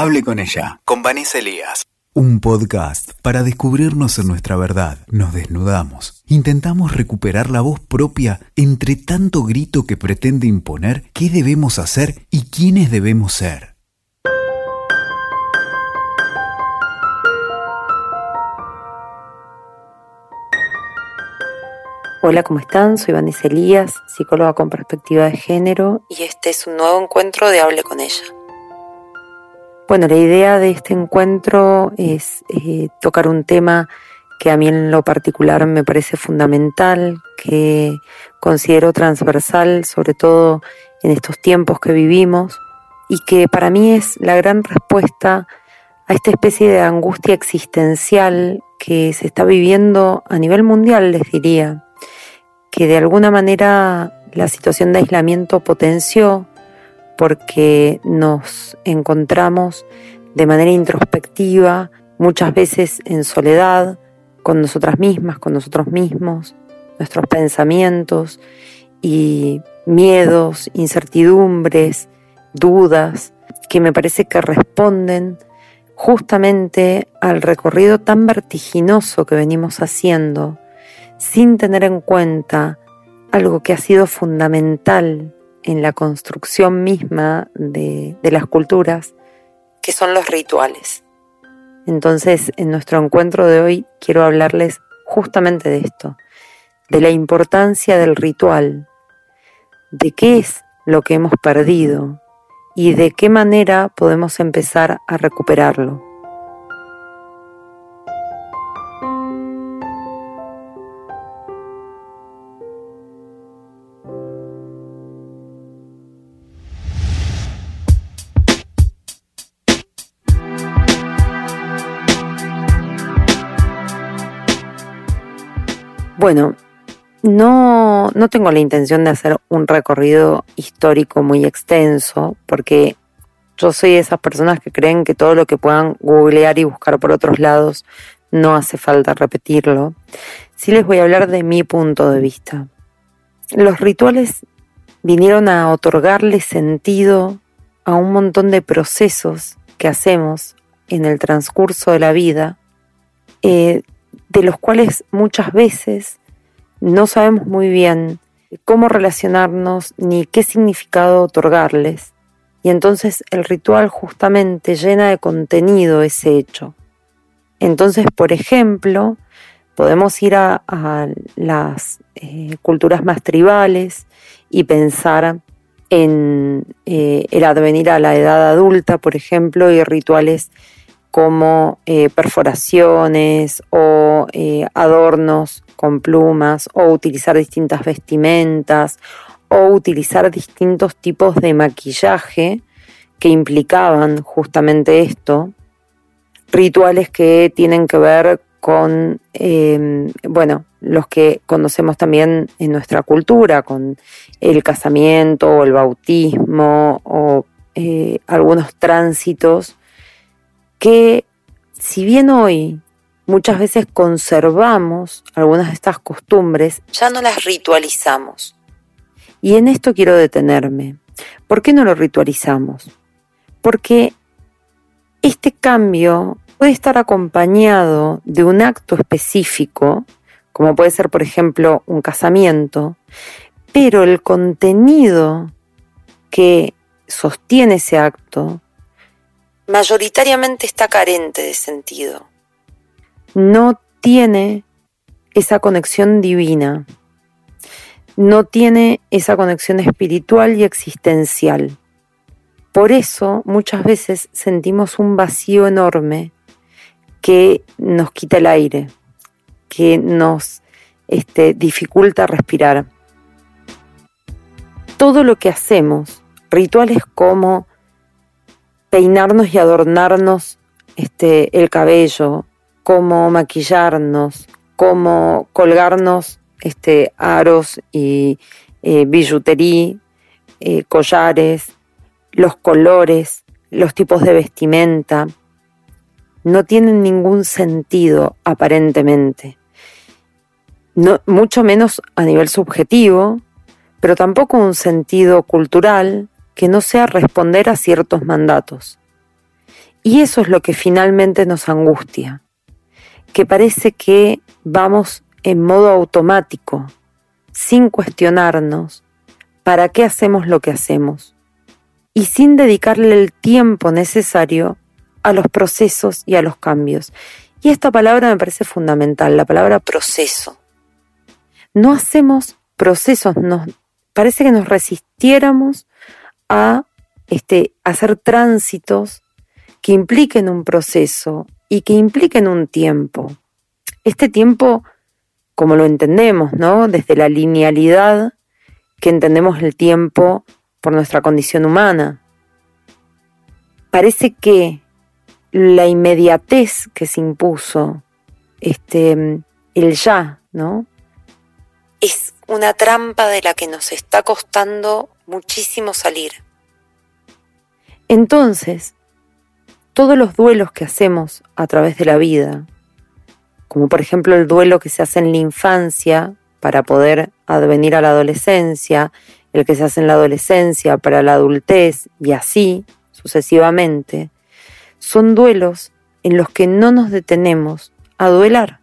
Hable con ella, con Vanessa Elías. Un podcast para descubrirnos en nuestra verdad. Nos desnudamos. Intentamos recuperar la voz propia entre tanto grito que pretende imponer qué debemos hacer y quiénes debemos ser. Hola, ¿cómo están? Soy Vanessa Elías, psicóloga con perspectiva de género, y este es un nuevo encuentro de Hable con ella. Bueno, la idea de este encuentro es eh, tocar un tema que a mí en lo particular me parece fundamental, que considero transversal, sobre todo en estos tiempos que vivimos, y que para mí es la gran respuesta a esta especie de angustia existencial que se está viviendo a nivel mundial, les diría, que de alguna manera la situación de aislamiento potenció porque nos encontramos de manera introspectiva, muchas veces en soledad, con nosotras mismas, con nosotros mismos, nuestros pensamientos y miedos, incertidumbres, dudas, que me parece que responden justamente al recorrido tan vertiginoso que venimos haciendo sin tener en cuenta algo que ha sido fundamental en la construcción misma de, las culturas, que son los rituales. Entonces, en nuestro encuentro de hoy quiero hablarles justamente de esto, de la importancia del ritual, de qué es lo que hemos perdido y de qué manera podemos empezar a recuperarlo. Bueno, no, no tengo la intención de hacer un recorrido histórico muy extenso, porque yo soy de esas personas que creen que todo lo que puedan googlear y buscar por otros lados no hace falta repetirlo. Sí les voy a hablar de mi punto de vista. Los rituales vinieron a otorgarle sentido a un montón de procesos que hacemos en el transcurso de la vida, eh, de los cuales muchas veces no sabemos muy bien cómo relacionarnos ni qué significado otorgarles. Y entonces el ritual justamente llena de contenido ese hecho. Entonces, por ejemplo, podemos ir a, las eh, culturas más tribales y pensar en eh, el advenir a la edad adulta, por ejemplo, y rituales como eh, perforaciones o eh, adornos con plumas o utilizar distintas vestimentas o utilizar distintos tipos de maquillaje que implicaban justamente esto, rituales que tienen que ver con, em, bueno, los que conocemos también en nuestra cultura, con el casamiento o el bautismo o eh, algunos tránsitos que si bien hoy muchas veces conservamos algunas de estas costumbres, ya no las ritualizamos. Y en esto quiero detenerme. ¿Por qué no lo ritualizamos? Porque este cambio puede estar acompañado de un acto específico, como puede ser, por ejemplo, un casamiento, pero el contenido que sostiene ese acto mayoritariamente está carente de sentido. No tiene esa conexión divina, no tiene esa conexión espiritual y existencial. Por eso muchas veces sentimos un vacío enorme que nos quita el aire, que nos este, dificulta respirar. Todo lo que hacemos, rituales como peinarnos y adornarnos este, el cabello, cómo maquillarnos, cómo colgarnos este, aros y eh, billutería, eh, collares, los colores, los tipos de vestimenta, no tienen ningún sentido aparentemente. No, mucho menos a nivel subjetivo, pero tampoco un sentido cultural que no sea responder a ciertos mandatos. Y eso es lo que finalmente nos angustia, que parece que vamos en modo automático, sin cuestionarnos para qué hacemos lo que hacemos y sin dedicarle el tiempo necesario a los procesos y a los cambios. Y esta palabra me parece fundamental, la palabra proceso. No hacemos procesos, nos, parece que nos resistiéramos a este, hacer tránsitos que impliquen un proceso y que impliquen un tiempo. Este tiempo, como lo entendemos, ¿no? Desde la linealidad que entendemos el tiempo por nuestra condición humana. Parece que la inmediatez que se impuso, este, el ya, ¿no? Es una trampa de la que nos está costando muchísimo salir. Entonces, todos los duelos que hacemos a través de la vida, como por ejemplo el duelo que se hace en la infancia para poder advenir a la adolescencia, el que se hace en la adolescencia para la adultez y así sucesivamente, son duelos en los que no nos detenemos a duelar,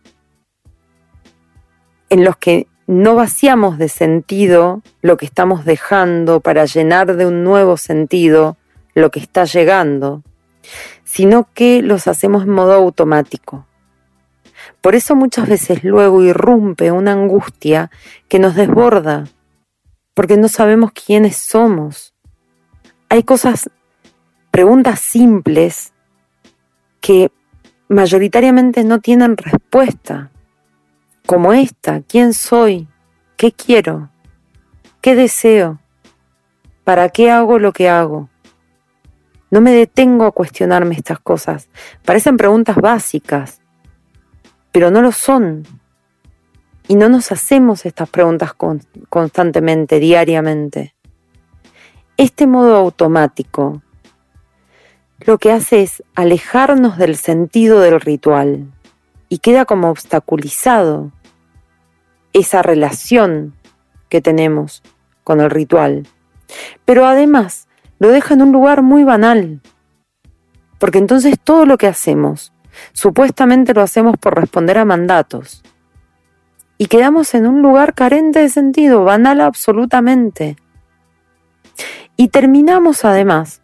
en los que no vaciamos de sentido lo que estamos dejando para llenar de un nuevo sentido lo que está llegando, sino que los hacemos en modo automático. Por eso muchas veces luego irrumpe una angustia que nos desborda, porque no sabemos quiénes somos. Hay cosas, preguntas simples que mayoritariamente no tienen respuesta, como esta, ¿quién soy? ¿Qué quiero? ¿Qué deseo? ¿Para qué hago lo que hago? No me detengo a cuestionarme estas cosas. Parecen preguntas básicas, pero no lo son. Y no nos hacemos estas preguntas constantemente, diariamente. Este modo automático lo que hace es alejarnos del sentido del ritual y queda como obstaculizado esa relación que tenemos con el ritual. Pero además lo deja en un lugar muy banal, porque entonces todo lo que hacemos Supuestamente lo hacemos por responder a mandatos. Y quedamos en un lugar carente de sentido, banal absolutamente. Y terminamos además,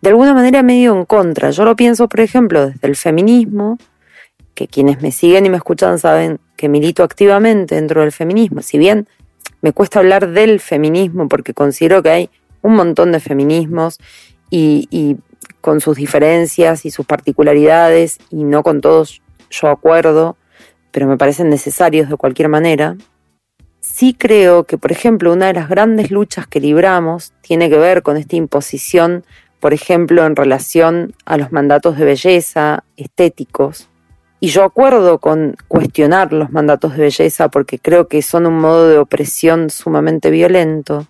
de alguna manera medio en contra. Yo lo pienso, por ejemplo, desde el feminismo, que quienes me siguen y me escuchan saben que milito activamente dentro del feminismo. Si bien me cuesta hablar del feminismo porque considero que hay un montón de feminismos y, y con sus diferencias y sus particularidades, y no con todos yo acuerdo, pero me parecen necesarios de cualquier manera. Sí creo que, por ejemplo, una de las grandes luchas que libramos tiene que ver con esta imposición, por ejemplo, en relación a los mandatos de belleza estéticos. Y yo acuerdo con cuestionar los mandatos de belleza porque creo que son un modo de opresión sumamente violento.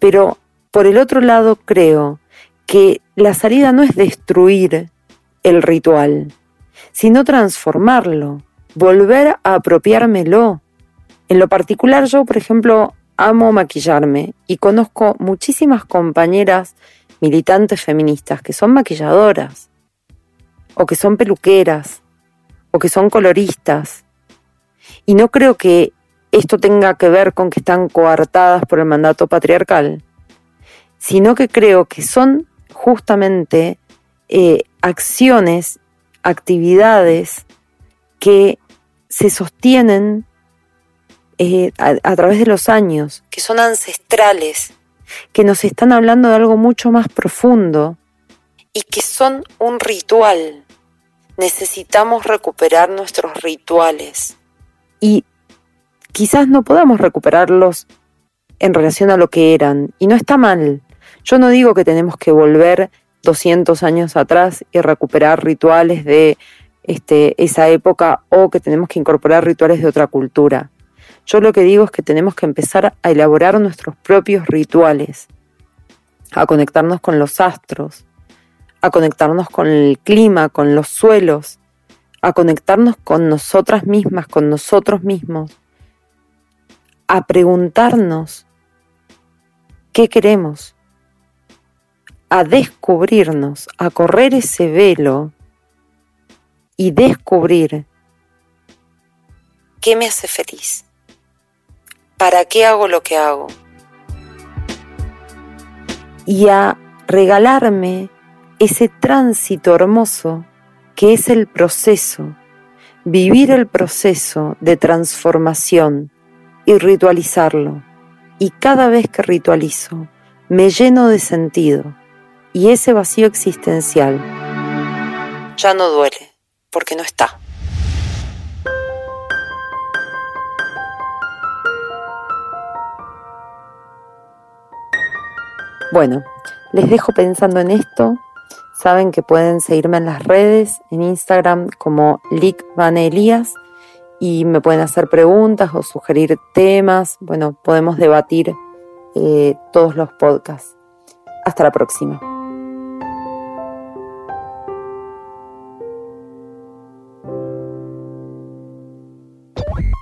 Pero, por el otro lado, creo que la salida no es destruir el ritual, sino transformarlo, volver a apropiármelo. En lo particular yo, por ejemplo, amo maquillarme y conozco muchísimas compañeras militantes feministas que son maquilladoras, o que son peluqueras, o que son coloristas. Y no creo que esto tenga que ver con que están coartadas por el mandato patriarcal, sino que creo que son justamente eh, acciones, actividades que se sostienen eh, a, través de los años, que son ancestrales, que nos están hablando de algo mucho más profundo y que son un ritual. Necesitamos recuperar nuestros rituales. Y quizás no podamos recuperarlos en relación a lo que eran, y no está mal, yo no digo que tenemos que volver 200 años atrás y recuperar rituales de este, esa época o que tenemos que incorporar rituales de otra cultura. Yo lo que digo es que tenemos que empezar a elaborar nuestros propios rituales, a conectarnos con los astros, a conectarnos con el clima, con los suelos, a conectarnos con nosotras mismas, con nosotros mismos, a preguntarnos qué queremos, a descubrirnos, a correr ese velo y descubrir qué me hace feliz, para qué hago lo que hago. Y a regalarme ese tránsito hermoso que es el proceso, vivir el proceso de transformación y ritualizarlo. Y cada vez que ritualizo, me lleno de sentido y ese vacío existencial ya no duele porque no está. Bueno, les dejo pensando en esto. Saben que pueden seguirme en las redes, en Instagram como Lick Van Elías y me pueden hacer preguntas o sugerir temas. Bueno, podemos debatir eh, todos los podcasts. Hasta la próxima.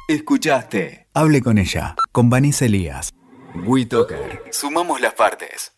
Escuchaste. Hable con ella, con Vanessa Elías. WeToker. Sumamos las partes.